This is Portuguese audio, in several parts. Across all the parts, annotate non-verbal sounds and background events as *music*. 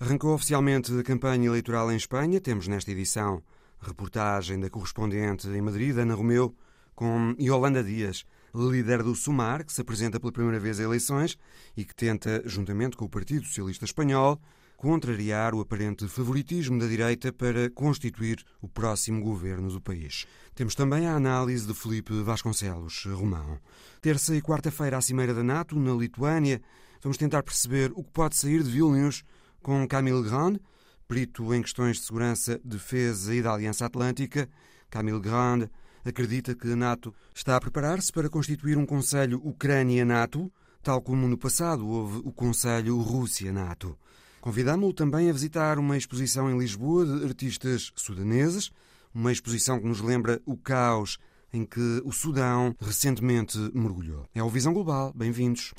Arrancou oficialmente a campanha eleitoral em Espanha. Temos nesta edição reportagem da correspondente em Madrid, Ana Romeu, com Yolanda Dias, líder do SUMAR, que se apresenta pela primeira vez a eleições e que tenta, juntamente com o Partido Socialista Espanhol, contrariar o aparente favoritismo da direita para constituir o próximo governo do país. Temos também a análise de Felipe Vasconcelos Romão. Terça e quarta-feira, à Cimeira da NATO, na Lituânia, vamos tentar perceber o que pode sair de Vilnius com Camille Grand, perito em questões de segurança, defesa e da Aliança Atlântica. Camille Grand acredita que a NATO está a preparar-se para constituir um Conselho Ucrânia-NATO, tal como no passado houve o Conselho Rússia-NATO. Convidámo-lo também a visitar uma exposição em Lisboa de artistas sudaneses, uma exposição que nos lembra o caos em que o Sudão recentemente mergulhou. É o Visão Global. Bem-vindos.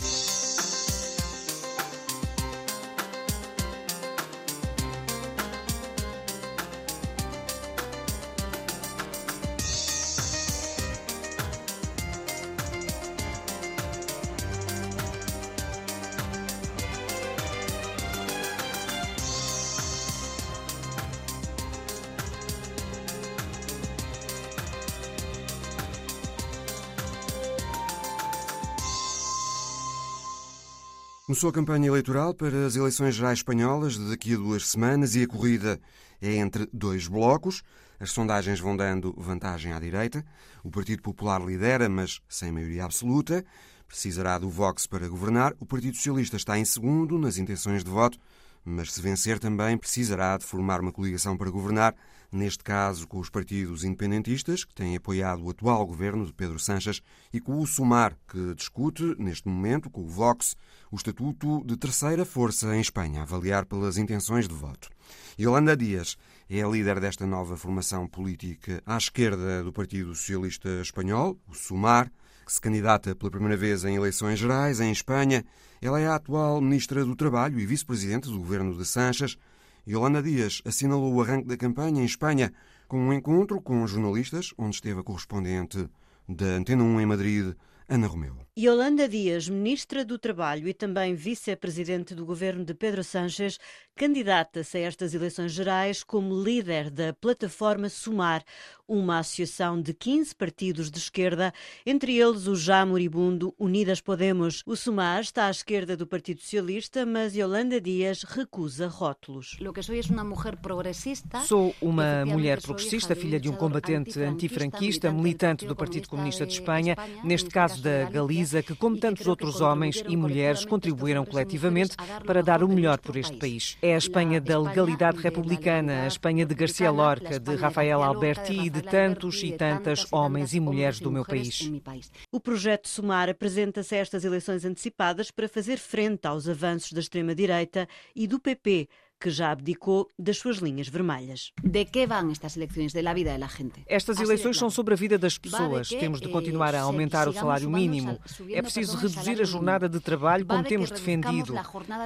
Começou a campanha eleitoral para as eleições gerais espanholas de daqui a duas semanas e a corrida é entre dois blocos. As sondagens vão dando vantagem à direita. O Partido Popular lidera, mas sem maioria absoluta. Precisará do Vox para governar. O Partido Socialista está em segundo nas intenções de voto, mas se vencer também precisará de formar uma coligação para governar, neste caso com os partidos independentistas, que têm apoiado o atual governo de Pedro Sanches, e com o Sumar, que discute, neste momento, com o Vox, o estatuto de terceira força em Espanha, a avaliar pelas intenções de voto. Yolanda Dias é a líder desta nova formação política à esquerda do Partido Socialista Espanhol, o Sumar, que se candidata pela primeira vez em eleições gerais em Espanha. Ela é a atual Ministra do Trabalho e Vice-Presidente do governo de Sanches. Yolanda Dias assinalou o arranque da campanha em Espanha com um encontro com jornalistas, onde esteve a correspondente da Antena 1 em Madrid, Ana Romeu. Yolanda Dias, ministra do Trabalho e também vice-presidente do governo de Pedro Sánchez, candidata-se a estas eleições gerais como líder da plataforma Sumar, uma associação de 15 partidos de esquerda, entre eles o já moribundo Unidas Podemos. O Sumar está à esquerda do Partido Socialista, mas Yolanda Dias recusa rótulos. Sou uma mulher progressista, filha de um combatente antifranquista, militante do Partido Comunista de Espanha, neste caso da Galiza, que, como tantos outros homens e mulheres, contribuíram coletivamente para dar o melhor por este país. É a Espanha da legalidade republicana, a Espanha de Garcia Lorca, de Rafael Alberti e de tantos e tantas homens e mulheres do meu país. O projeto Sumar apresenta-se a estas eleições antecipadas para fazer frente aos avanços da extrema-direita e do PP, que já abdicou das suas linhas vermelhas. De que vão estas eleições? De la vida da gente. Estas eleições são sobre a vida das pessoas. Temos de continuar a aumentar o salário mínimo. É preciso reduzir a jornada de trabalho como temos defendido.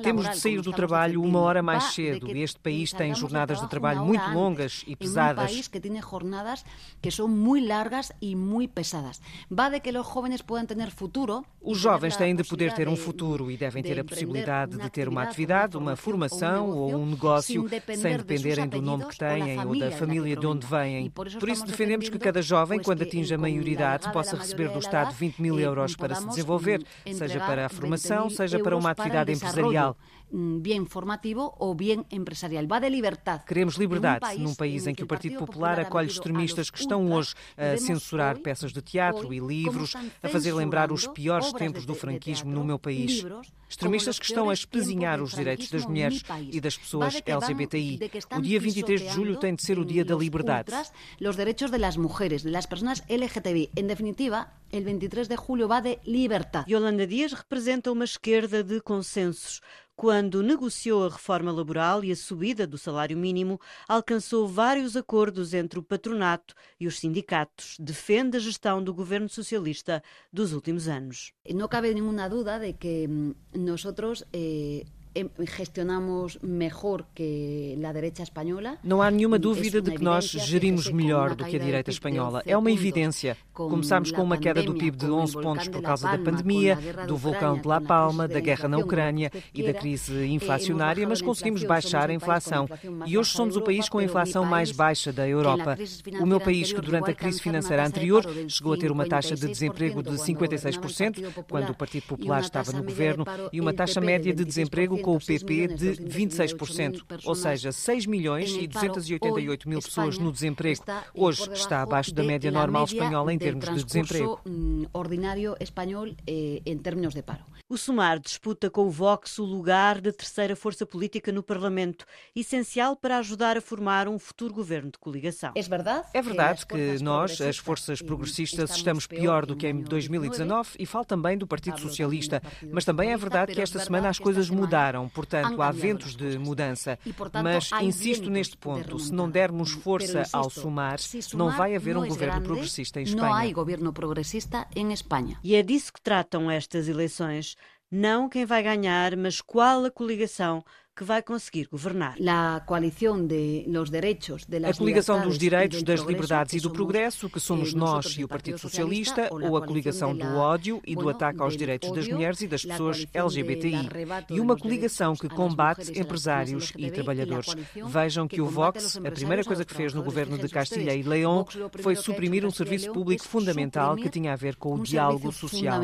Temos de sair do trabalho uma hora mais cedo. Este país tem jornadas de trabalho muito longas e pesadas. Um país que tem jornadas que são muito largas e muito pesadas. Va de que os jovens possam ter futuro. Os jovens têm de poder ter um futuro e devem ter a possibilidade de ter uma atividade, uma formação ou um negócio sem dependerem do nome que têm ou da família de onde vêm. Por isso defendemos que cada jovem, quando atinja a maioridade, possa receber do Estado 20 mil euros para se desenvolver, seja para a formação, seja para uma atividade empresarial bem formativo ou bem empresarial. Vá de liberdade. Queremos liberdade num país em que o Partido Popular acolhe extremistas que estão hoje a censurar peças de teatro e livros, a fazer lembrar os piores tempos do franquismo no meu país. Extremistas que estão a espezinhar os direitos das mulheres e das pessoas LGBTI. O dia 23 de julho tem de ser o dia da liberdade. Os direitos das mulheres, das pessoas LGBTI. Em definitiva, o 23 de julho vai de liberdade. Yolanda Dias representa uma esquerda de consensos. Quando negociou a reforma laboral e a subida do salário mínimo, alcançou vários acordos entre o patronato e os sindicatos. Defende a gestão do governo socialista dos últimos anos. Não cabe nenhuma dúvida de que nós eh, gestionamos melhor que a direita espanhola. Não há nenhuma dúvida de que nós gerimos melhor do que a direita espanhola. É uma evidência. Começámos com uma queda do PIB de 11 pontos por causa da pandemia, do vulcão de La Palma, da guerra na Ucrânia e da crise eh, inflacionária, mas conseguimos baixar a inflação. E hoje somos o país com a inflação mais baixa da Europa. O meu país, que durante a crise financeira anterior chegou a ter uma taxa de desemprego de 56%, quando o Partido Popular estava no governo, e uma taxa média de desemprego com o PP de 26%, ou seja, 6 milhões e 288 mil pessoas no desemprego. Hoje está abaixo da média normal espanhola em termos de desemprego. Mm, ordinário espanhol eh, em termos de paro. O Sumar disputa com o Vox o lugar de terceira força política no Parlamento, essencial para ajudar a formar um futuro governo de coligação. É verdade, é verdade que nós, as forças progressistas, estamos pior do que em 2019 e falo também do Partido Socialista, mas também é verdade que esta semana as coisas mudaram, portanto há ventos de mudança. Mas insisto neste ponto, se não dermos força ao Sumar, não vai haver um governo progressista em Espanha. Não há governo progressista em Espanha. E é disso que tratam estas eleições. Não quem vai ganhar, mas qual a coligação que vai conseguir governar. A coalição de los derechos, de a coligação dos direitos, das liberdades e do progresso, que somos nós e o Partido Socialista, ou a coligação do ódio e do ataque aos direitos das mulheres e das pessoas LGBTI, e uma coligação que combate empresários e trabalhadores. Vejam que o Vox, a primeira coisa que fez no governo de Castilha e León foi suprimir um serviço público fundamental que tinha a ver com o diálogo social.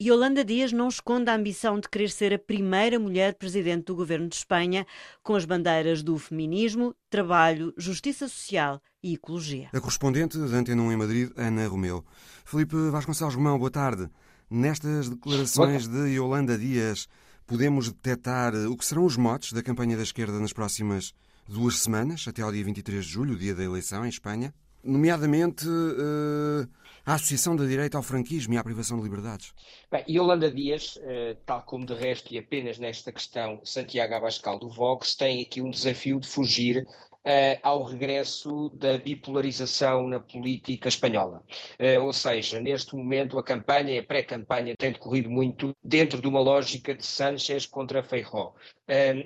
E Holanda Dias não esconde a ambição de querer ser a primeira primeira mulher presidente do governo de Espanha, com as bandeiras do feminismo, trabalho, justiça social e ecologia. A correspondente da Antena 1 em Madrid, Ana Romeu. Felipe Vasconcelos Romão, boa tarde. Nestas declarações de Yolanda Dias, podemos detectar o que serão os motes da campanha da esquerda nas próximas duas semanas, até ao dia 23 de julho, dia da eleição em Espanha? Nomeadamente, uh, a associação da direita ao franquismo e à privação de liberdades? Bem, Yolanda Dias, eh, tal como de resto e apenas nesta questão Santiago Abascal do Vox, tem aqui um desafio de fugir Uh, ao regresso da bipolarização na política espanhola. Uh, ou seja, neste momento a campanha, a pré-campanha, tem decorrido muito dentro de uma lógica de Sánchez contra Feijó.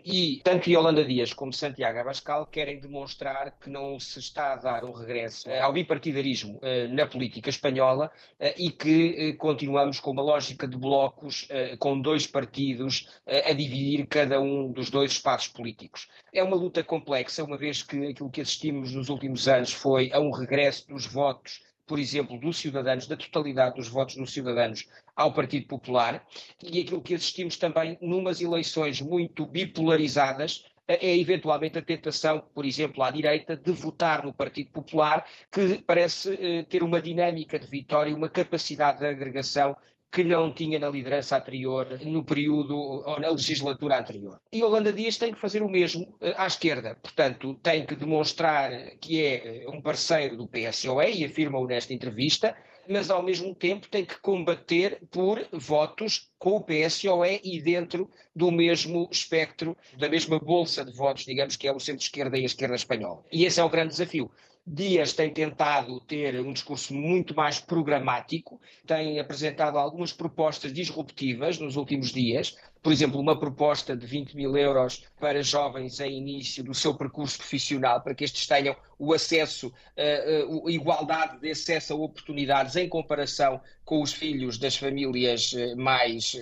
E tanto Yolanda Dias como Santiago Abascal querem demonstrar que não se está a dar um regresso uh, ao bipartidarismo uh, na política espanhola uh, e que continuamos com uma lógica de blocos com dois partidos a dividir cada um dos dois espaços políticos. É uma luta complexa, uma vez que aquilo que assistimos nos últimos anos foi a um regresso dos votos por exemplo, dos cidadãos, da totalidade dos votos dos cidadãos ao Partido Popular, e aquilo que assistimos também numas eleições muito bipolarizadas, é eventualmente a tentação, por exemplo, à direita, de votar no Partido Popular, que parece eh, ter uma dinâmica de vitória uma capacidade de agregação que não tinha na liderança anterior, no período ou na legislatura anterior. E Holanda Dias tem que fazer o mesmo eh, à esquerda. Portanto, tem que demonstrar que é eh, um parceiro do PSOE, e afirma-o nesta entrevista, mas ao mesmo tempo tem que combater por votos com o PSOE e dentro do mesmo espectro, da mesma bolsa de votos, digamos que é o centro-esquerda e a esquerda espanhola. E esse é o grande desafio. Dias tem tentado ter um discurso muito mais programático, tem apresentado algumas propostas disruptivas nos últimos dias, por exemplo, uma proposta de 20 mil euros para jovens em início do seu percurso profissional, para que estes tenham o acesso, uh, uh, igualdade de acesso a oportunidades em comparação com os filhos das famílias uh, mais,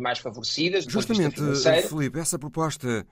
mais favorecidas. Justamente, Felipe, essa proposta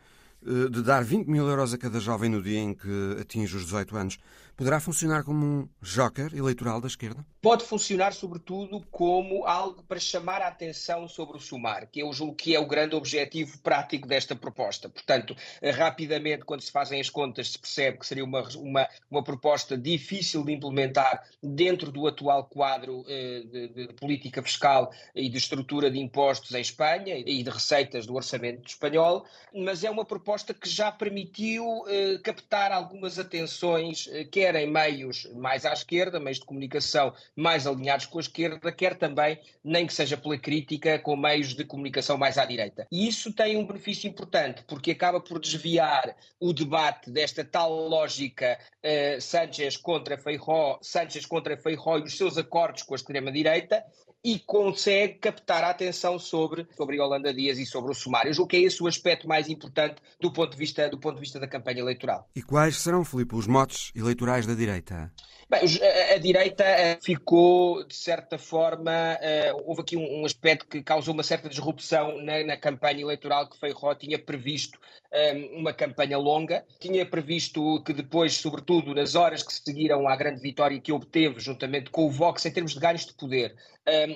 de dar 20 mil euros a cada jovem no dia em que atinge os 18 anos poderá funcionar como um joker eleitoral da esquerda? Pode funcionar, sobretudo, como algo para chamar a atenção sobre o SUMAR, que eu julgo que é o grande objetivo prático desta proposta. Portanto, rapidamente, quando se fazem as contas, se percebe que seria uma, uma, uma proposta difícil de implementar dentro do atual quadro eh, de, de, política fiscal e de estrutura de impostos em Espanha e de receitas do orçamento espanhol, mas é uma proposta que já permitiu eh, captar algumas atenções, eh, quer em meios mais à esquerda, meios de comunicação mais alinhados com a esquerda, quer também, nem que seja pela crítica, com meios de comunicação mais à direita. E isso tem um benefício importante, porque acaba por desviar o debate desta tal lógica uh, contra Feijó, Sánchez contra Feijó e os seus acordos com a extrema-direita, e consegue captar a atenção sobre, sobre Yolanda Dias e sobre o sumário. O que é esse o aspecto mais importante do ponto de vista, do ponto de vista da campanha eleitoral. E quais serão, Filipe, os motes eleitorais da direita? Bem, a, direita eh, ficou, de certa forma, uh, houve aqui um, aspecto que causou uma certa disrupção na, na campanha eleitoral que Feijó tinha previsto eh, uma campanha longa, tinha previsto que depois, sobretudo nas horas que seguiram à grande vitória que obteve, juntamente com o Vox, em termos de ganhos de poder,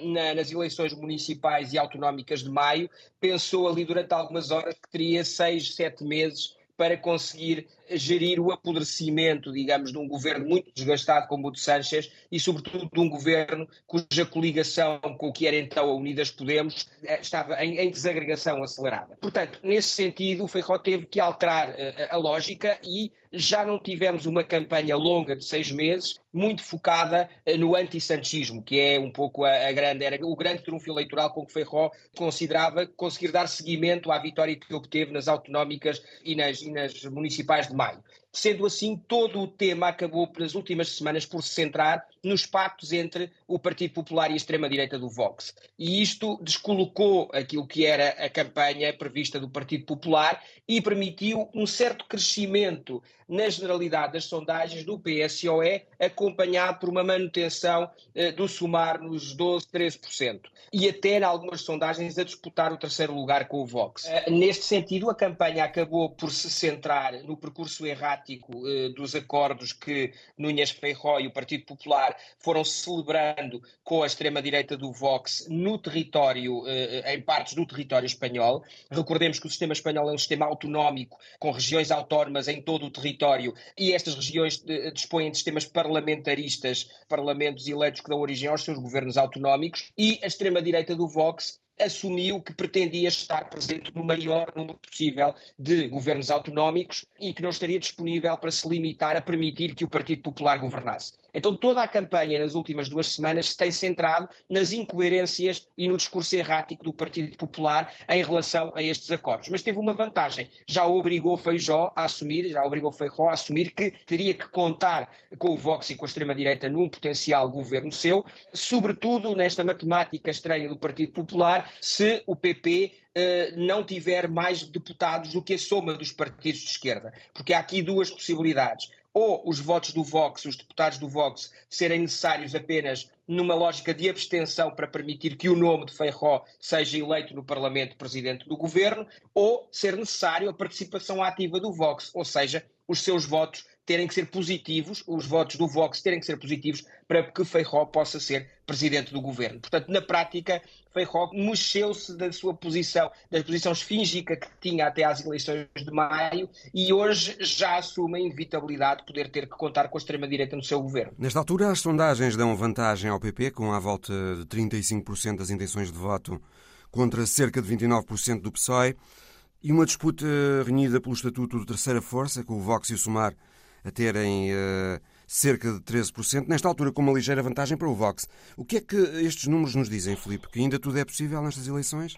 na, nas eleições municipais e autonómicas de maio, pensou ali durante algumas horas que teria seis, sete meses para conseguir gerir o apodrecimento, digamos, de um governo muito desgastado como o de Sánchez e, sobretudo, de um governo cuja coligação com o que era então a Unidas Podemos eh, estava em, em desagregação acelerada. Portanto, nesse sentido, o Feijó teve que alterar a, eh, a lógica e já não tivemos uma campanha longa de seis meses, muito focada eh, no anti-sanchismo, que é um pouco a, a, grande, era o grande trunfo eleitoral com que Feijó considerava conseguir dar seguimento à vitória que obteve nas autonómicas e nas, e nas municipais de de maio. Sendo assim, todo o tema acabou, nas últimas semanas, por se centrar nos pactos entre o Partido Popular e a extrema-direita do Vox. E isto descolocou aquilo que era a campanha prevista do Partido Popular e permitiu um certo crescimento na generalidade das sondagens do PSOE, acompanhado por uma manutenção eh, do somar nos 12, 13%. E até, em algumas sondagens, a disputar o terceiro lugar com o Vox. Eh, neste sentido, a campanha acabou por se centrar no percurso eh, dos acordos que Núñez Feijó e o Partido Popular foram celebrando com a extrema-direita do Vox no território, em partes do território espanhol. Recordemos que o sistema espanhol é um sistema autonómico, com regiões autónomas em todo o território, e estas regiões dispõem de sistemas parlamentaristas, parlamentos eleitos que dão origem aos seus governos autonómicos, e a extrema-direita do Vox assumiu que pretendia estar presente no maior número possível de governos autonómicos e que não estaria disponível para se limitar a permitir que o Partido Popular governasse. Então toda a campanha nas últimas duas semanas se tem centrado nas incoerências e no discurso errático do Partido Popular em relação a estes acordos. Mas teve uma vantagem, já obrigou Feijó a assumir, já obrigou Feijó a assumir que teria que contar com o Vox e com a extrema-direita num potencial governo seu, sobretudo nesta matemática estranha do Partido Popular, se o PP Uh, eh, não tiver mais deputados do que a soma dos partidos de esquerda. Porque há aqui duas possibilidades ou os votos do Vox, os deputados do Vox, serem necessários apenas numa lógica de abstenção para permitir que o nome de Feijó seja eleito no Parlamento Presidente do Governo, ou ser necessário a participação ativa do Vox, ou seja, os seus votos terem que ser positivos, os votos do Vox terem que ser positivos para que Feijó possa ser presidente do governo. Portanto, na prática, Feijó mexeu-se da sua posição, da posição esfíngica que tinha até às eleições de maio e hoje já assume a inevitabilidade de poder ter que contar com a extrema-direita no seu governo. Nesta altura, as sondagens dão vantagem ao PP, com a volta de 35% das intenções de voto contra cerca de 29% do PSOE, e uma disputa renhida pelo estatuto de terceira força, com o Vox e o Sumar a terem uh, cerca de 13%, nesta altura com uma ligeira vantagem para o Vox. O que é que estes números nos dizem, Filipe? Que ainda tudo é possível nestas eleições?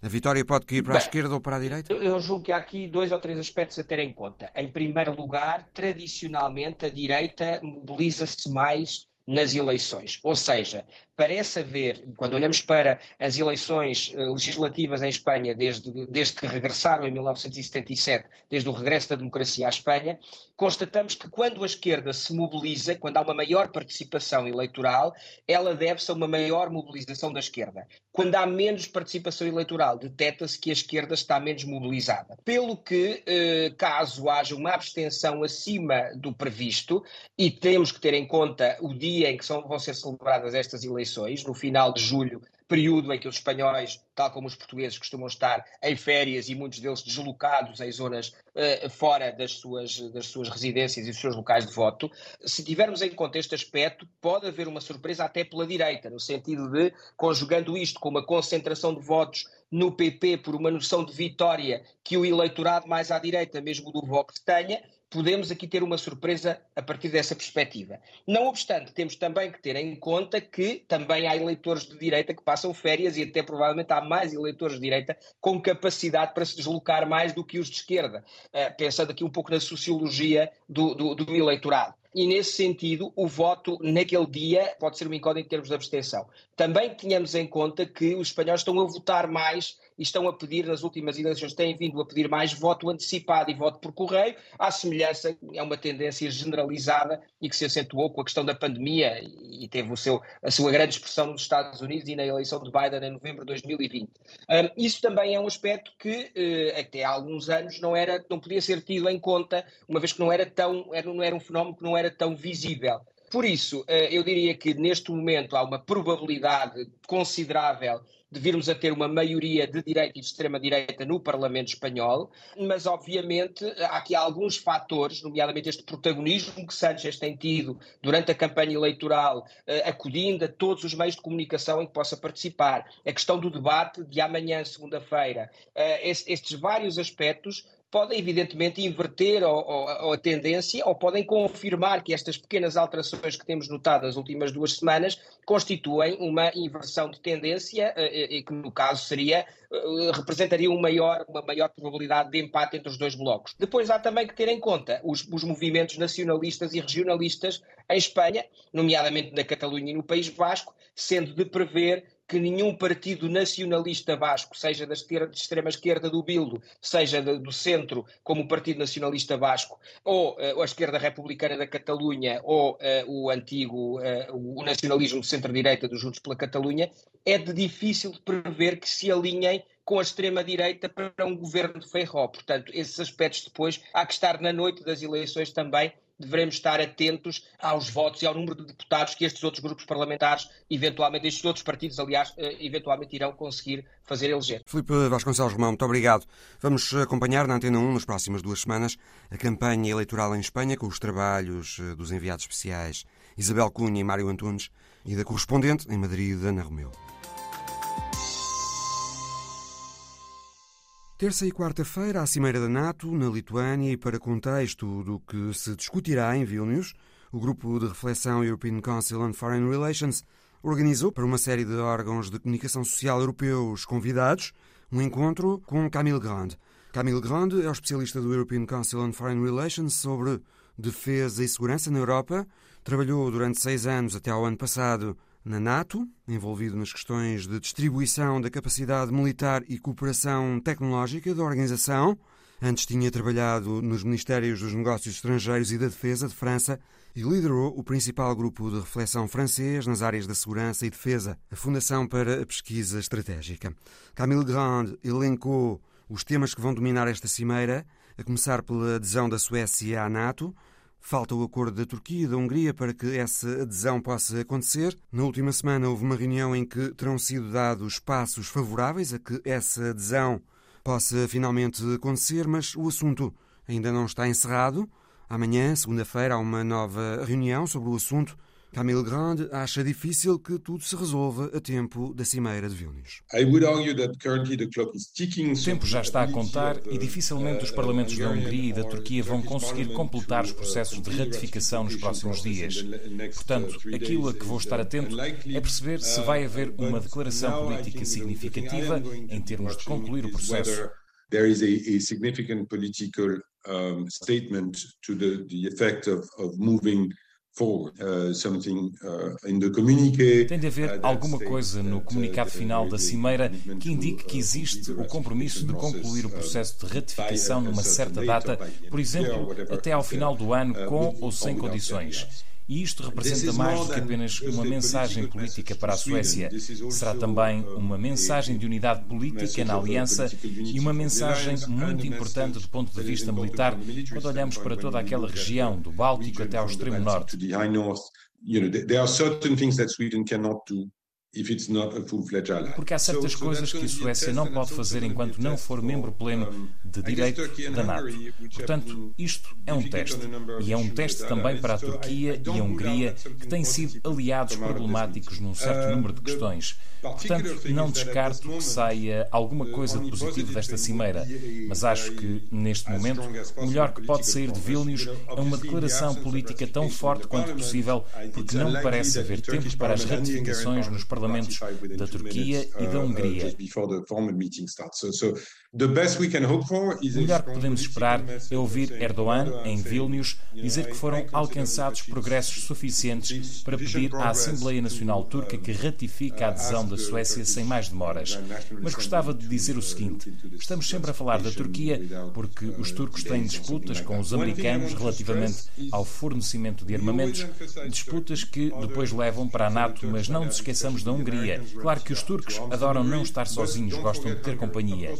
A vitória pode cair para Bem, a esquerda ou para a direita? Eu julgo que há aqui dois ou três aspectos a ter em conta. Em primeiro lugar, tradicionalmente a direita mobiliza-se mais nas eleições. Ou seja, parece haver, quando olhamos para as eleições eh, legislativas em Espanha, desde, desde que regressaram em 1977, desde o regresso da democracia à Espanha, constatamos que quando a esquerda se mobiliza, quando há uma maior participação eleitoral, ela deve-se a uma maior mobilização da esquerda. Quando há menos participação eleitoral, detecta-se que a esquerda está menos mobilizada. Pelo que, eh, caso haja uma abstenção acima do previsto, e temos que ter em conta o dia em que são, vão ser celebradas estas eleições, eleições, no final de julho, período em que os espanhóis, tal como os portugueses, costumam estar em férias e muitos deles deslocados em zonas uh, fora das suas, das suas residências e dos seus locais de voto. Se tivermos em conta este aspecto, pode haver uma surpresa até pela direita, no sentido de, conjugando isto com uma concentração de votos no PP por uma noção de vitória que o eleitorado mais à direita, mesmo do Vox, tenha, podemos aqui ter uma surpresa a partir dessa perspectiva. Não obstante, temos também que ter em conta que também há eleitores de direita que passam férias e até provavelmente há mais eleitores de direita com capacidade para se deslocar mais do que os de esquerda, uh, pensando aqui um pouco na sociologia do, do, do eleitorado. E, nesse sentido, o voto naquele dia pode ser uma incógnita em termos de abstenção. Também tínhamos em conta que os espanhóis estão a votar mais e estão a pedir, nas últimas eleições, têm vindo a pedir mais voto antecipado e voto por correio, à semelhança, é uma tendência generalizada e que se acentuou com a questão da pandemia e teve o seu, a sua grande expressão nos Estados Unidos e na eleição de Biden em novembro de 2020. Um, isso também é um aspecto que uh, até há alguns anos não, era, não podia ser tido em conta, uma vez que não era tão, era, não era um fenómeno que não era tão visível. Por isso, eh, eu diria que neste momento há uma probabilidade considerável de virmos a ter uma maioria de direita e de extrema-direita no Parlamento espanhol, mas obviamente há aqui alguns fatores, nomeadamente este protagonismo que Sánchez tem tido durante a campanha eleitoral, eh, acudindo a todos os meios de comunicação em que possa participar, a questão do debate de amanhã, segunda-feira, eh, estes vários aspectos podem evidentemente inverter a tendência ou podem confirmar que estas pequenas alterações que temos notado nas últimas duas semanas constituem uma inversão de tendência eh, eh, e que no caso seria eh, representaria um maior, uma maior probabilidade de empate entre os dois blocos. Depois há também que ter em conta os, os movimentos nacionalistas e regionalistas em Espanha, nomeadamente na Catalunha e no País Vasco, sendo de prever que nenhum partido nacionalista basco, seja da extrema esquerda do Bildo, seja do centro, como o Partido Nacionalista Basco, ou uh, a esquerda republicana da Catalunha, ou uh, o antigo uh, o nacionalismo de centro-direita dos Juntos pela Catalunha, é de difícil de prever que se alinhem com a extrema-direita para um governo de Feijó. Portanto, esses aspectos depois há que estar na noite das eleições também devemos estar atentos aos votos e ao número de deputados que estes outros grupos parlamentares, eventualmente, estes outros partidos, aliás, eh, eventualmente irão conseguir fazer eleger. Filipe Vasconcelos Romão, muito obrigado. Vamos acompanhar na Antena 1, nas próximas duas semanas, a campanha eleitoral em Espanha, com os trabalhos eh, dos enviados especiais Isabel Cunha e Mário Antunes e da correspondente em Madrid, Ana Romeu. Terça e quarta-feira, à Cimeira da NATO, na Lituânia, e para contexto do que se discutirá em Vilnius, o grupo de reflexão European Council on Foreign Relations organizou para uma série de órgãos de comunicação social europeus convidados um encontro com Camille Grand. Camille Grand é o especialista do European Council on Foreign Relations sobre defesa e segurança na Europa. Trabalhou durante seis anos até ao ano passado na NATO, envolvido nas questões de distribuição da capacidade militar e cooperação tecnológica da organização. Antes tinha trabalhado nos Ministérios dos Negócios Estrangeiros e da Defesa de França e liderou o principal grupo de reflexão francês nas áreas da segurança e defesa, a Fundação para a Pesquisa Estratégica. Camille Grand elencou os temas que vão dominar esta cimeira, a começar pela adesão da Suécia à NATO, Falta o acordo da Turquia e da Hungria para que essa adesão possa acontecer. Na última semana houve uma reunião em que terão sido dados passos favoráveis a que essa adesão possa finalmente acontecer, mas o assunto ainda não está encerrado. Amanhã, segunda-feira, há uma nova reunião sobre o assunto Camille Grande acha difícil que tudo se resolva a tempo da Cimeira de Vilnius. O tempo já está a contar e dificilmente os parlamentos da Hungria e da Turquia vão conseguir completar os processos de ratificação nos próximos dias. Portanto, aquilo a que vou estar atento é perceber se vai haver uma declaração política significativa em termos de concluir o processo. There is a, a significant political um, statement to the, the effect of, of moving Uh, uh, Tem de haver uh, alguma coisa no comunicado final da Cimeira que indique que existe o compromisso de concluir o processo de ratificação numa certa data, por exemplo, até ao final do ano, com ou sem condições. E isto representa mais do que apenas uma mensagem política para a Suécia. Será também uma mensagem de unidade política na aliança e uma mensagem muito importante do ponto de vista militar quando olhamos para toda aquela região, do Báltico até ao extremo norte. You know, there are certain things that Sweden cannot do porque há certas coisas que a Suécia não pode fazer enquanto não for membro pleno de direito da NATO. Portanto, isto é um teste. E é um teste também para a Turquia e a Hungria, que têm sido aliados problemáticos num certo número de questões. Portanto, não descarto que saia alguma coisa de positivo desta cimeira, mas acho que, neste momento, o melhor que pode sair de Vilnius é uma declaração política tão forte quanto possível, porque não parece haver tempo para as ratificações nos parlamentos parlamentos da Turquia e da Hungria. O melhor que podemos esperar é ouvir Erdogan, em Vilnius, dizer que foram alcançados progressos suficientes para pedir à Assembleia Nacional Turca que ratifique a adesão da Suécia sem mais demoras. Mas gostava de dizer o seguinte: estamos sempre a falar da Turquia porque os turcos têm disputas com os americanos relativamente ao fornecimento de armamentos, disputas que depois levam para a NATO, mas não nos esqueçamos da Hungria. Claro que os turcos adoram não estar sozinhos, gostam de ter companhia.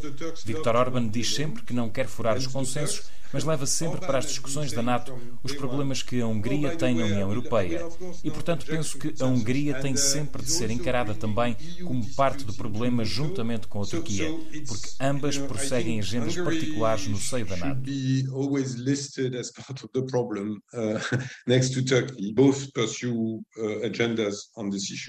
Viktor Orban diz sempre que não quer furar os consensos mas leva sempre para as discussões da NATO os problemas que a Hungria tem na União Europeia. E, portanto, penso que a Hungria tem sempre de ser encarada também como parte do problema juntamente com a Turquia, porque ambas prosseguem agendas particulares no seio da NATO. *laughs*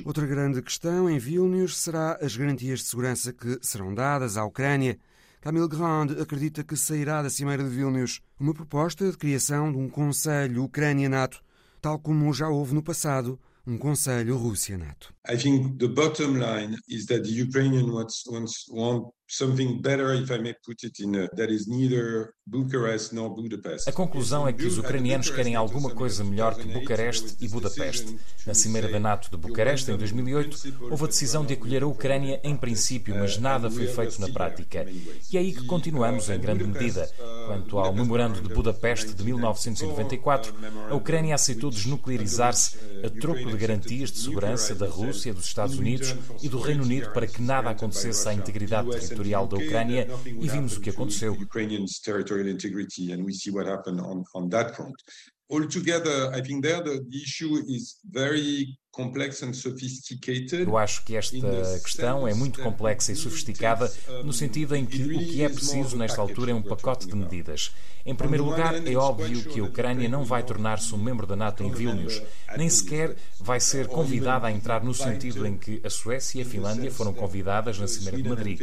Outra grande questão em Vilnius será as garantias de segurança que serão dadas à Ucrânia Camille Grande acredita que sairá da Cimeira de Vilnius uma proposta de criação de um Conselho Ucrânia-NATO, tal como já houve no passado um Conselho Rússia-NATO. I think the bottom line is that the Ukrainian wants, wants, want something better, if I may put it in a, that is neither Bucharest nor Budapest. A conclusão é que os ucranianos querem alguma coisa melhor que Bucareste e Budapeste. Na Cimeira da NATO de Bucareste, em 2008, houve a decisão de acolher a Ucrânia em princípio, mas nada foi feito na prática. E é aí que continuamos em grande medida. Quanto ao Memorando de Budapeste de 1994, a Ucrânia aceitou desnuclearizar-se a troco de garantias de segurança da Rússia, dos Estados Unidos e do Reino Unido para que nada acontecesse à integridade territorial da Ucrânia e vimos o que aconteceu. Altogether, I think there the issue is very eu acho que esta questão é muito complexa e sofisticada, no sentido em que o que é preciso nesta altura é um pacote de medidas. Em primeiro lugar, é óbvio que a Ucrânia não vai tornar-se um membro da NATO em Vilnius, nem sequer vai ser convidada a entrar no sentido em que a Suécia e a Finlândia foram convidadas na Cimeira de Madrid.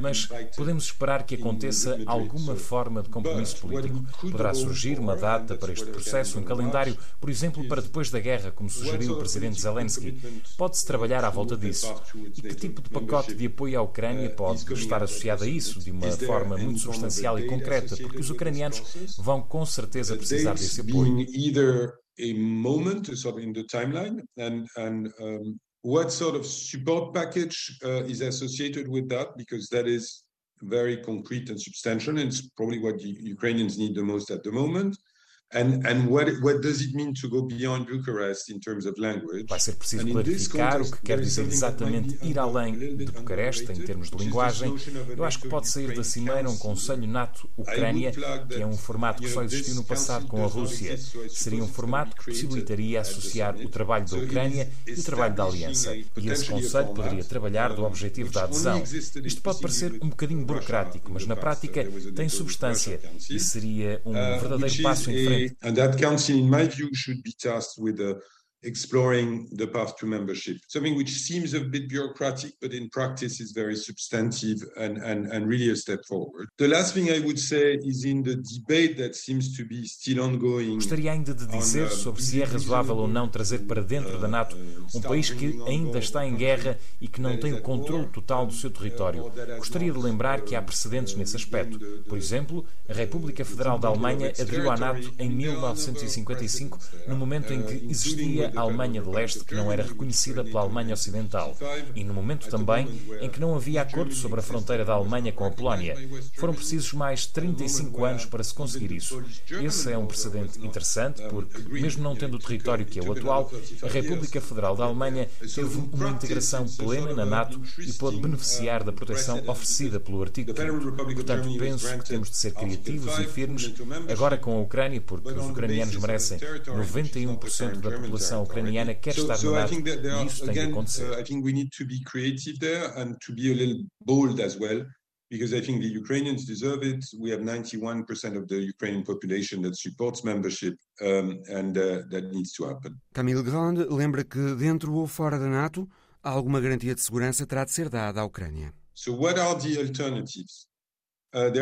Mas podemos esperar que aconteça alguma forma de compromisso político. Poderá surgir uma data para este processo, um calendário, por exemplo, para depois da guerra, como sugeriu o presidente Zelensky. Pode-se trabalhar à volta disso. E que tipo de pacote de apoio à Ucrânia pode estar associado a isso, de uma forma muito substancial e concreta, porque os ucranianos vão com certeza precisar desse apoio. a moment sort of in the timeline and and um, what sort of support package uh, is associated with that because that is very concrete and substantial and it's probably what the Ukrainians need the most at the moment And, and what, what does it mean to go beyond Bucharest in terms of language? Vai ser preciso clarificar o que quer dizer exatamente ir além de Bucareste em termos de linguagem. Eu acho que pode sair da cimeira um Conselho NATO-Ucrânia, que é um formato que só existiu no passado com a Rússia. Seria um formato que possibilitaria associar o trabalho da Ucrânia e o trabalho da Aliança. E esse Conselho poderia trabalhar do objetivo da adesão. Isto pode parecer um bocadinho burocrático, mas na prática tem substância e seria um uh, verdadeiro passo em frente And that council, in my view, should be tasked with uh, exploring the path to membership. Something which seems a bit bureaucratic, but in practice is very substantive and, and, and really a step forward. The last thing I would say is in the debate that seems to be still ongoing. Gostaria ainda de dizer uh, sobre se é razoável ou não trazer para dentro da NATO um país que ainda está em guerra e que não tem o controle total do seu território. Gostaria de lembrar que há precedentes nesse aspecto. Por exemplo, a República Federal da Alemanha aderiu à NATO em 1955, no momento em que existia a Alemanha de Leste que não era reconhecida pela Alemanha Ocidental e no momento também em que não havia acordo sobre a fronteira da Alemanha com a Polónia. Foram precisos mais 35 anos para se conseguir isso. Esse é um precedente interessante porque, mesmo não tendo o território que é o atual, a República Federal da Alemanha teve uma integração plena na NATO e pôde beneficiar da proteção oferecida pelo artigo 5 Portanto, penso que temos de ser criativos e firmes agora com a Ucrânia, porque os ucranianos merecem 91% da população ucraniana quer estar no NATO e isso tem de acontecer. I think we need to be creative there and to be a little bold as well. Because I think the Ukrainians deserve it. We have 91% of the Ukrainian population that supports membership, um, and uh, that needs to happen. Camille Grande lembra que dentro ou fora da NATO, alguma garantia de segurança terá de ser dada à Ucrânia. So what are the alternatives? Uh,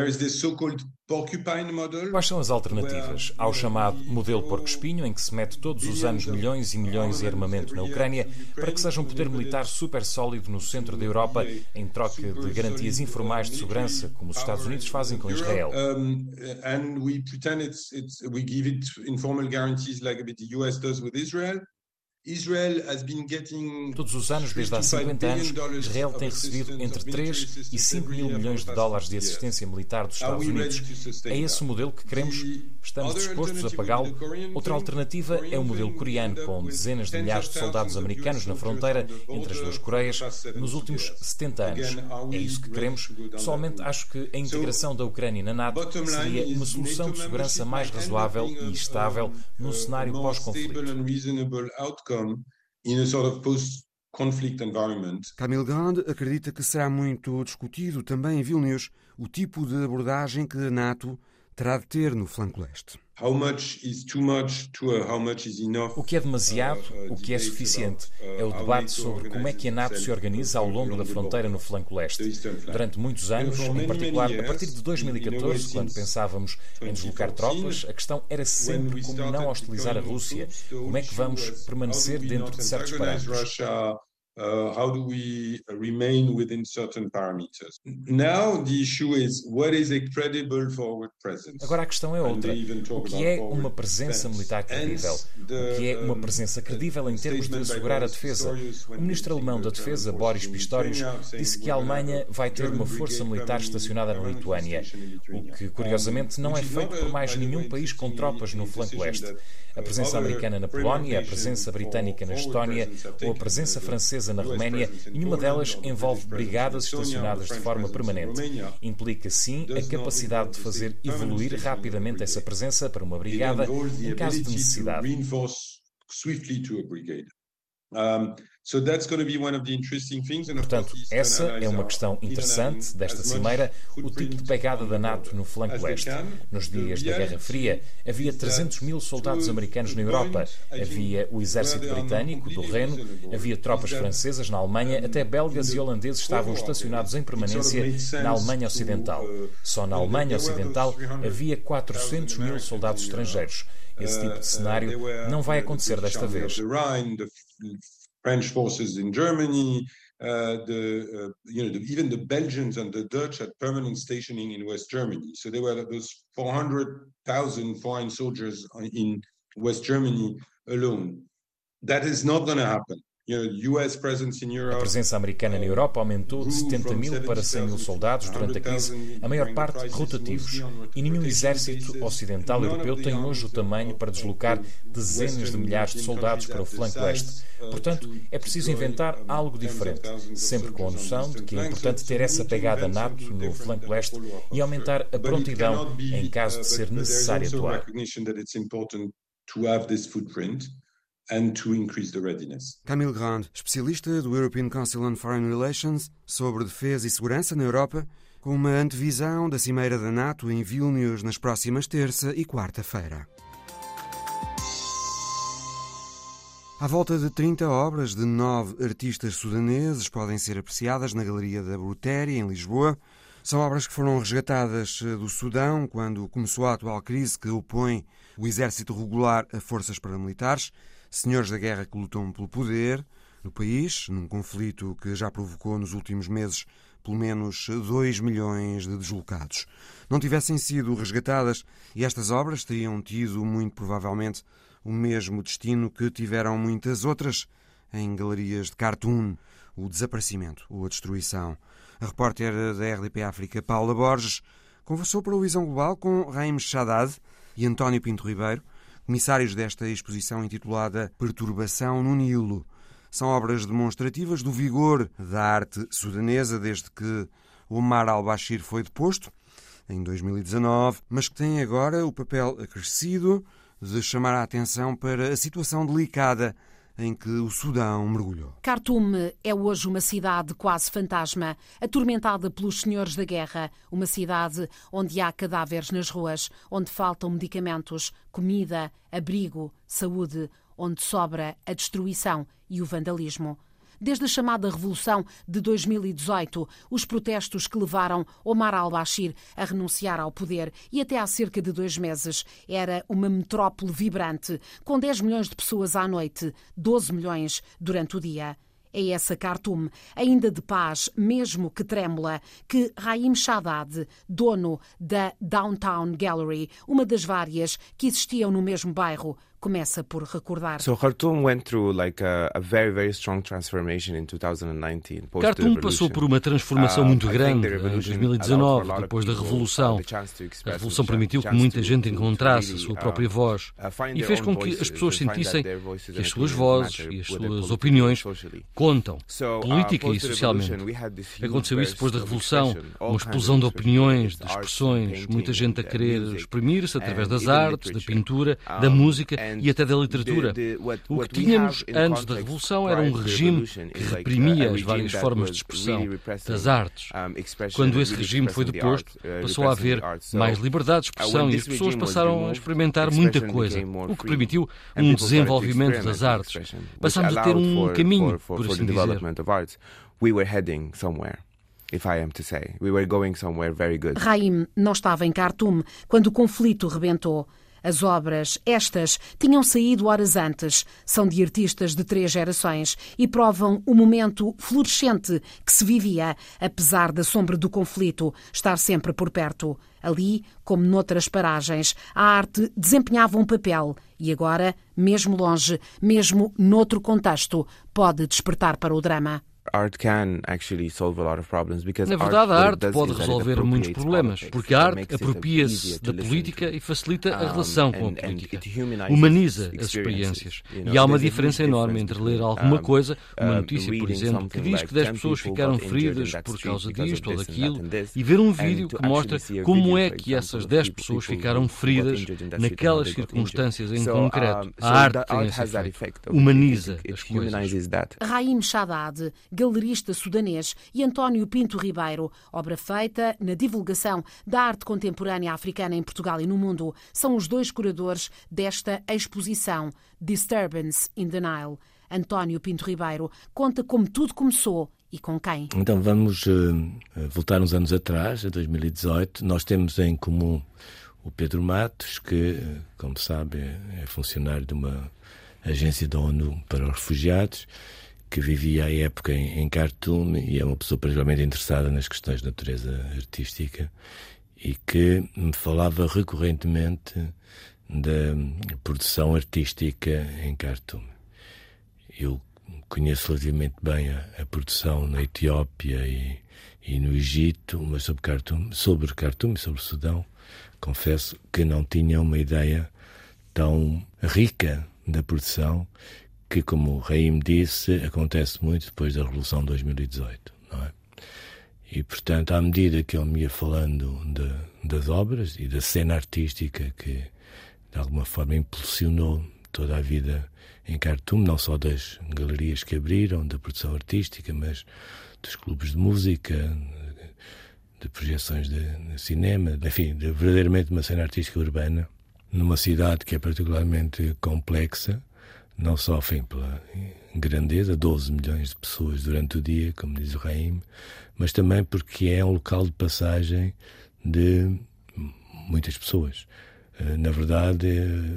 Quais são as alternativas? Há o chamado modelo porco-espinho, em que se mete todos os anos milhões e milhões em armamento na Ucrânia para que seja um poder militar super sólido no centro da Europa, em troca de garantias informais de segurança, como os Estados Unidos fazem com Israel. Todos os anos, desde há 50 anos, Israel tem recebido entre 3 e 5 mil milhões de dólares de assistência militar dos Estados Unidos. É esse o modelo que queremos? Estamos dispostos a pagá-lo? Outra alternativa é o modelo coreano, com dezenas de milhares de soldados americanos na fronteira entre as duas Coreias nos últimos 70 anos. É isso que queremos? Pessoalmente, acho que a integração da Ucrânia na NATO seria uma solução de segurança mais razoável e estável num cenário pós-conflito in a sort of environment. Camille Grande acredita que será muito discutido também em Vilnius o tipo de abordagem que a NATO terá de ter no flanco leste. O que é demasiado, uh, o que é suficiente, uh, é o debate sobre como é que a NATO se organiza ao longo da fronteira no flanco leste. Durante muitos anos, em particular a partir de 2014, quando pensávamos em deslocar tropas, a questão era sempre como não hostilizar a Rússia, como é que vamos permanecer dentro de certos parâmetros. Uh, how do we remain within certain parameters? Now the issue is what is a credible forward presence. Agora a questão é outra. O que é uma presença militar credível? O que é uma presença credível em termos de assegurar a defesa? O ministro alemão da Defesa, Boris Pistorius, disse que a Alemanha vai ter uma força militar estacionada na Lituânia, o que curiosamente não é feito por mais nenhum país com tropas no flanco leste. A presença americana na Polónia, a presença britânica na Estónia ou a presença francesa na Roménia, nenhuma delas envolve brigadas estacionadas de forma permanente. Implica, sim, a capacidade de fazer evoluir rapidamente essa presença para uma brigada em caso de necessidade. Portanto, essa é uma questão interessante desta cimeira, o tipo de pegada da NATO no flanco leste. Nos dias da Guerra Fria, havia 300 mil soldados americanos na Europa, havia o exército britânico, do Reno, havia tropas francesas na Alemanha, até belgas e holandeses estavam estacionados em permanência na Alemanha Ocidental. Uh, Só na Alemanha Ocidental havia 400 mil soldados estrangeiros. Esse tipo de uh, cenário não vai acontecer desta vez. French forces in Germany, uh, the uh, you know the, even the Belgians and the Dutch had permanent stationing in West Germany. So there were those 400,000 foreign soldiers in West Germany alone. That is not going to happen. A presença americana na Europa aumentou de 70 mil para 100 mil soldados durante a crise, a maior parte rotativos, e nenhum exército ocidental europeu tem hoje o tamanho para deslocar dezenas de milhares de soldados para o flanco leste. Portanto, é preciso inventar algo diferente, sempre com a noção de que é importante ter essa pegada NATO no flanco leste e aumentar a prontidão em caso de ser necessário atuar and to increase the readiness. Camille Grand, especialista do European Council on Foreign Relations sobre defesa e segurança na Europa, com uma antevisão da cimeira da NATO em Vilnius nas próximas terça e quarta-feira. À volta de 30 obras de nove artistas sudaneses podem ser apreciadas na Galeria da Brutéria, em Lisboa. São obras que foram resgatadas eh, do Sudão quando começou a atual crise que opõe o exército regular a forças paramilitares senhores da guerra que lutam pelo poder no país, num conflito que já provocou nos últimos meses pelo menos 2 milhões de deslocados. Não tivessem sido resgatadas e estas obras teriam tido, muito provavelmente, o mesmo destino que tiveram muitas outras em galerias de cartoon, o desaparecimento ou a destruição. A repórter da RDP África, Paula Borges, conversou para o Visão Global com Raim Shaddad e António Pinto Ribeiro, comissários desta exposição intitulada Perturbação no Nilo. São obras demonstrativas do vigor da arte sudanesa desde que Omar al-Bashir foi deposto, em 2019, mas que têm agora o papel acrescido de chamar a atenção para a situação delicada em que o Sudão mergulhou. Khartoum é hoje uma cidade quase fantasma, atormentada pelos senhores da guerra, uma cidade onde há cadáveres nas ruas, onde faltam medicamentos, comida, abrigo, saúde, onde sobra a destruição e o vandalismo. Desde a chamada Revolução de 2018, os protestos que levaram Omar al-Bashir a renunciar ao poder e até há cerca de dois meses era uma metrópole vibrante, com 10 milhões de pessoas à noite, 12 milhões durante o dia. É essa Khartoum, ainda de paz, mesmo que trêmula, que Raim Shaddad, dono da Downtown Gallery, uma das várias que existiam no mesmo bairro, começa por recordar. So Khartoum went through like a, a very very strong transformation in 2019. Khartoum passou por uma transformação uh, muito grande em 2019, depois da revolução. A revolução permitiu que muita gente encontrasse a sua própria uh, voz uh, e fez com que as pessoas sentissem que as suas vozes e as suas opiniões contam, política e socialmente. Aconteceu isso depois da revolução, uma explosão de opiniões, de expressões, muita gente a querer exprimir-se através das artes, da pintura, da música e até da literatura. O que tínhamos antes da Revolução era um regime que reprimia as várias formas de expressão das artes. Quando esse regime foi deposto, uh, passou a haver mais liberdade de expressão e as pessoas passaram a experimentar muita coisa, o que permitiu um desenvolvimento das artes. Passámos a ter um caminho, por assim dizer. We were heading somewhere if I am to say. We were going somewhere very good. Raim não estava em Khartoum quando o conflito rebentou. As obras, estas, tinham saído horas antes, são de artistas de três gerações e provam o momento florescente que se vivia, apesar da sombra do conflito estar sempre por perto. Ali, como noutras paragens, a arte desempenhava um papel e agora, mesmo longe, mesmo noutro contexto, pode despertar para o drama. Na verdade, a arte pode resolver muitos problemas, porque a arte apropria-se da política e facilita a relação com a política. Humaniza as experiências. E há uma diferença enorme entre ler alguma coisa, uma notícia, por exemplo, que diz que 10 pessoas ficaram feridas por causa disto ou daquilo, e ver um vídeo que mostra como é que essas 10 pessoas ficaram feridas naquelas circunstâncias em concreto. A arte tem esse efeito. Humaniza as coisas. Raim Shaddad galerista sudanês, e António Pinto Ribeiro, obra feita na divulgação da arte contemporânea africana em Portugal e no mundo. São os dois curadores desta exposição, Disturbance in the Nile. António Pinto Ribeiro conta como tudo começou e com quem. Então vamos uh, voltar uns anos atrás, a 2018. Nós temos em comum o Pedro Matos, que, eh, como sabe, é funcionário de uma agência da ONU para os refugiados que vivia à época em, em Khartoum e é uma pessoa particularmente interessada nas questões de natureza artística e que me falava recorrentemente da produção artística em Khartoum. Eu conheço relativamente bem a, a produção na Etiópia e, e, no Egito, mas sobre Khartoum, sobre Khartoum e sobre o Sudão, confesso que não tinha uma ideia tão rica da produção que, como o Raim disse, acontece muito depois da Revolução de 2018, não é? E, portanto, à medida que ele me ia falando de, das obras e da cena artística que, de alguma forma, impulsionou toda a vida em Khartoum, não só das galerias que abriram, da produção artística, mas dos clubes de música, de projeções de, de cinema, enfim, de verdadeiramente uma cena artística urbana, numa cidade que é particularmente complexa, não só pela grandeza, 12 milhões de pessoas durante o dia, como diz o Raim, mas também porque é um local de passagem de muitas pessoas. Eh, na verdade,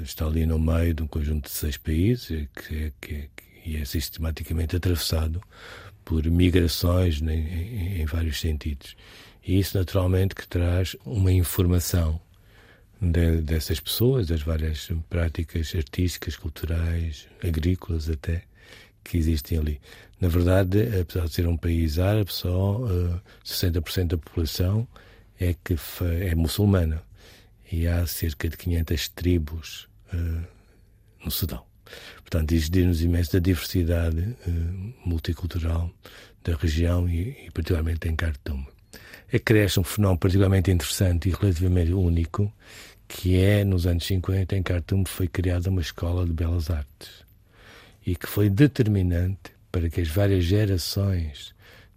está ali no meio de um conjunto de seis países eh, que é, que é, que é sistematicamente atravessado por migrações em, em, em vários sentidos. E isso, naturalmente, que traz uma informação de, dessas pessoas, das várias práticas artísticas, culturais, agrícolas até, que existem ali. Na verdade, apesar de ser um país árabe, só uh, eh, 60% da população é, que é muçulmana. E há cerca de 500 tribos uh, no Sudão. Portanto, isto diz-nos imenso da diversidade uh, multicultural da região e, e particularmente em Khartoum. Acresce um fenómeno particularmente interessante e relativamente único, que é, nos anos 50, em Khartoum, foi criada uma escola de belas artes e que foi determinante para que as várias gerações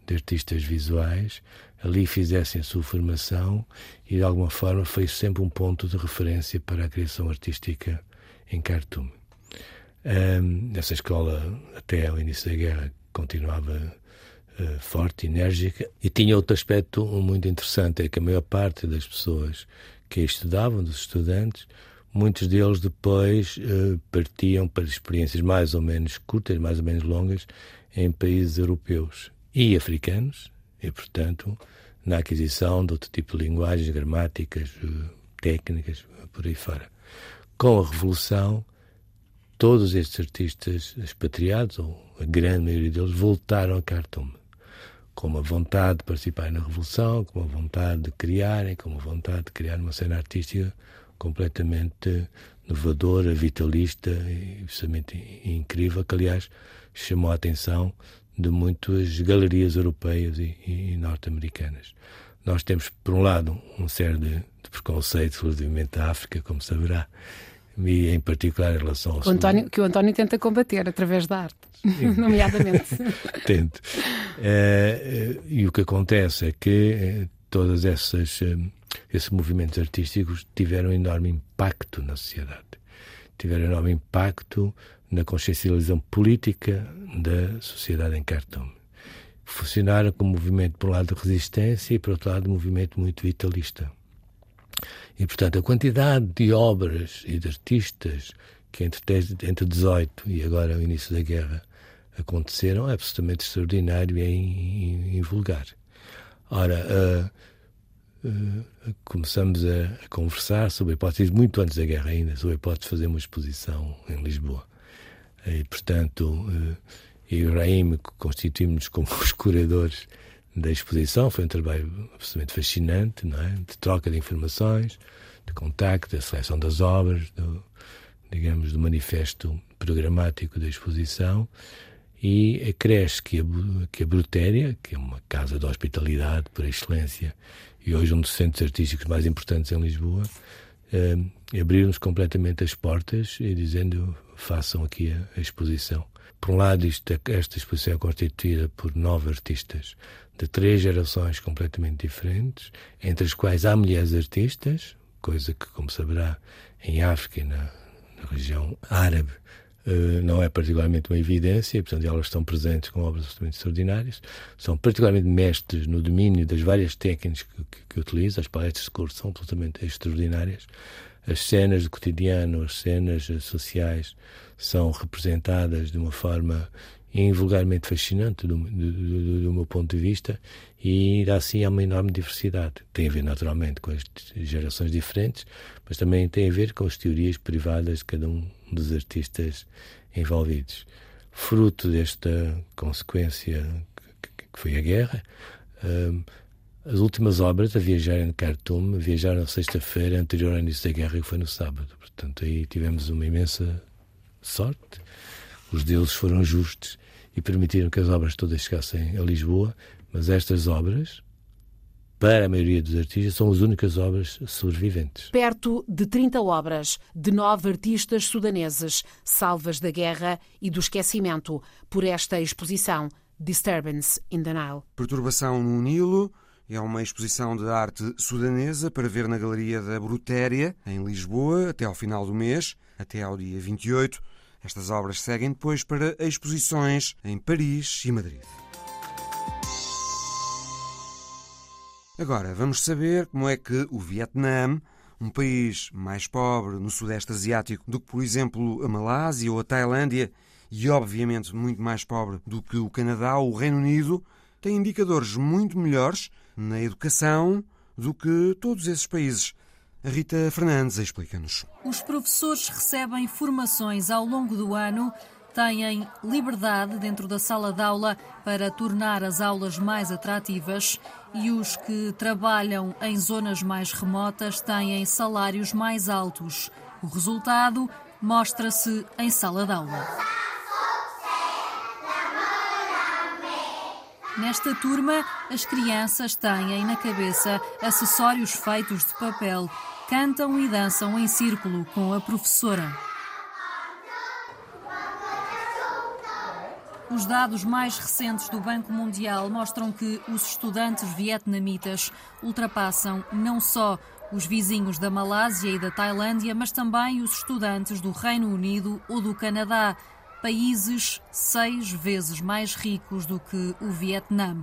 de artistas visuais ali fizessem a sua formação e, de alguma forma, foi sempre um ponto de referência para a criação artística em Khartoum. Um, essa escola, até ao início da guerra, continuava uh, forte, enérgica. E tinha outro aspecto muito interessante, é que a maior parte das pessoas que estudavam, dos estudantes, muitos deles depois uh, partiam para experiências mais ou menos curtas, mais ou menos longas, em países europeus e africanos, e, portanto, na aquisição de outro tipo de linguagens, gramáticas, uh, técnicas, por aí fora. Com a Revolução, todos estes artistas expatriados, ou a grande maioria deles, voltaram a Khartoum com uma vontade de participar na Revolução, com uma vontade de criarem, com uma vontade de criar uma cena artística completamente inovadora, vitalista e absolutamente incrível, que aliás chamou a atenção de muitas galerias europeias e, e norte-americanas. Nós temos, por um lado, um sério de, de preconceitos relativamente à África, como saberá, e em particular em relação ao o António, que o António tenta combater através da arte, *laughs* nomeadamente. *laughs* Tento. Uh, e o que acontece é que uh, todas essas uh, esses movimentos artísticos tiveram um enorme impacto na sociedade, tiveram um enorme impacto na consciencialização política da sociedade em Khartoum. Funcionaram como movimento, por um lado, de resistência e, por outro lado, um movimento muito vitalista. E, portanto, a quantidade de obras e de artistas que entre, entre 18 e agora o início da guerra aconteceram é absolutamente extraordinário e é invulgar. Ora, uh, uh, começamos a, a, conversar sobre a hipótese, muito antes da guerra ainda, sobre a hipótese de fazer uma exposição em Lisboa. E, portanto, uh, eu e Raim constituímos-nos como *laughs* os curadores da exposição. Foi um trabalho absolutamente fascinante, não é? de troca de informações, de contacto, da seleção das obras, do, digamos, do manifesto programático da exposição. E acresce que a, que a Brutéria, que é uma casa de hospitalidade por excelência, e hoje um dos centros artísticos mais importantes em Lisboa, eh, abriram-nos completamente as portas e dizendo façam aqui a, a exposição. Por um lado, isto, esta exposição é constituída por nove artistas de três gerações completamente diferentes, entre as quais há mulheres artistas, coisa que, como saberá, em África e na, na região árabe uh, não é particularmente uma evidência, portanto elas estão presentes com obras absolutamente extraordinárias, são particularmente mestres no domínio das várias técnicas que, que, que utilizam, as palestras de curso são absolutamente extraordinárias, as cenas do cotidiano, as cenas sociais são representadas de uma forma invulgarmente fascinante do, do, do, do, meu ponto de vista e assim há uma enorme diversidade. Tem a ver naturalmente com as gerações diferentes, mas também tem a ver com as teorias privadas de cada um dos artistas envolvidos. Fruto desta consequência que, que foi a guerra, um, as últimas obras a viajarem de Khartoum viajaram sexta-feira anterior ao início da guerra, que foi no sábado. Portanto, aí tivemos uma imensa sorte. Os deuses foram justos e permitiram que as obras todas chegassem a Lisboa, mas estas obras, para a maioria dos artistas, são as únicas obras sobreviventes. Perto de 30 obras de nove artistas sudaneses, salvas da guerra e do esquecimento, por esta exposição Disturbance in the Nile. Perturbação no Nilo. É uma exposição de arte sudanesa para ver na Galeria da Brutéria, em Lisboa, até ao final do mês, até ao dia 28. Estas obras seguem depois para exposições em Paris e Madrid. Agora, vamos saber como é que o Vietnã, um país mais pobre no Sudeste Asiático do que, por exemplo, a Malásia ou a Tailândia, e obviamente muito mais pobre do que o Canadá ou o Reino Unido, tem indicadores muito melhores na educação do que todos esses países. A Rita Fernandes explica-nos. Os professores recebem formações ao longo do ano, têm liberdade dentro da sala de aula para tornar as aulas mais atrativas e os que trabalham em zonas mais remotas têm salários mais altos. O resultado mostra-se em sala de aula. Nesta turma, as crianças têm na cabeça acessórios feitos de papel cantam e dançam em círculo com a professora. Os dados mais recentes do Banco Mundial mostram que os estudantes vietnamitas ultrapassam não só os vizinhos da Malásia e da Tailândia, mas também os estudantes do Reino Unido ou do Canadá. países seis vezes mais ricos do que o Vietnã.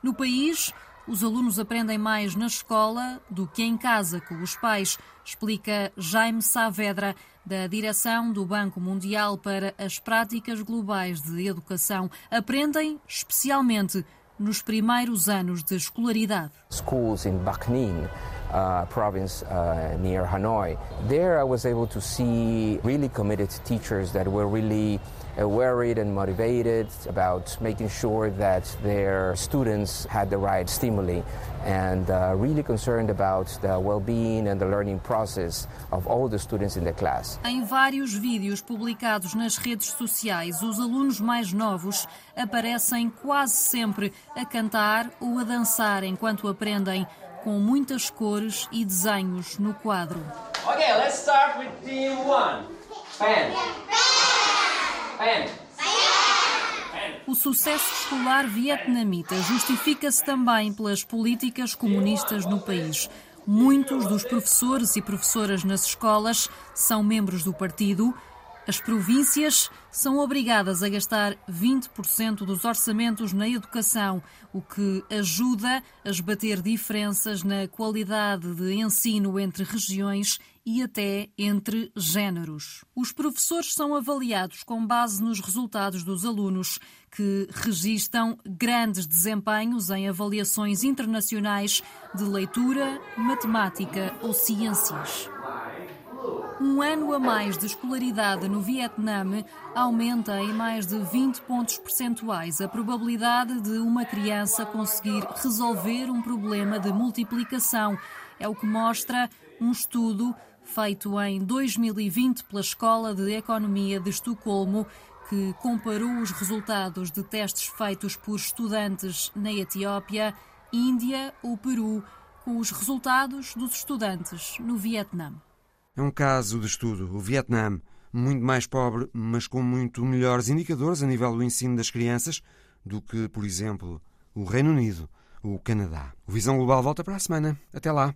No país, os alunos aprendem mais na escola do que em casa com os pais, explica Jaime Saavedra, da direção do Banco Mundial para as Práticas Globais de Educação. Aprendem especialmente nos primeiros anos de escolaridade. Schools in Bac Ninh uh, province uh, near Hanoi. There I was able to see really committed teachers that were really worried and motivated about making sure that their students had the right stimuli and uh, really concerned about the well-being and the learning process of all the students in the class. Em vários vídeos publicados nas redes sociais, os alunos mais novos aparecem quase sempre a cantar ou a dançar enquanto aprendem com muitas cores e desenhos no quadro. Okay, let's start with team one. Pen. Pen. O sucesso escolar vietnamita justifica-se também pelas políticas comunistas no país. Muitos dos professores e professoras nas escolas são membros do partido as províncias são obrigadas a gastar 20% dos orçamentos na educação, o que ajuda a esbater diferenças na qualidade de ensino entre regiões e até entre géneros. Os professores são avaliados com base nos resultados dos alunos, que registam grandes desempenhos em avaliações internacionais de leitura, matemática ou ciências. Um ano a mais de escolaridade no Vietnã aumenta em mais de 20 pontos percentuais a probabilidade de uma criança conseguir resolver um problema de multiplicação. É o que mostra um estudo feito em 2020 pela Escola de Economia de Estocolmo, que comparou os resultados de testes feitos por estudantes na Etiópia, Índia ou Peru com os resultados dos estudantes no Vietnã. É um caso de estudo. O Vietnã, muito mais pobre, mas com muito melhores indicadores a nível do ensino das crianças do que, por exemplo, o Reino Unido o Canadá. O Visão Global volta para a semana. Até lá.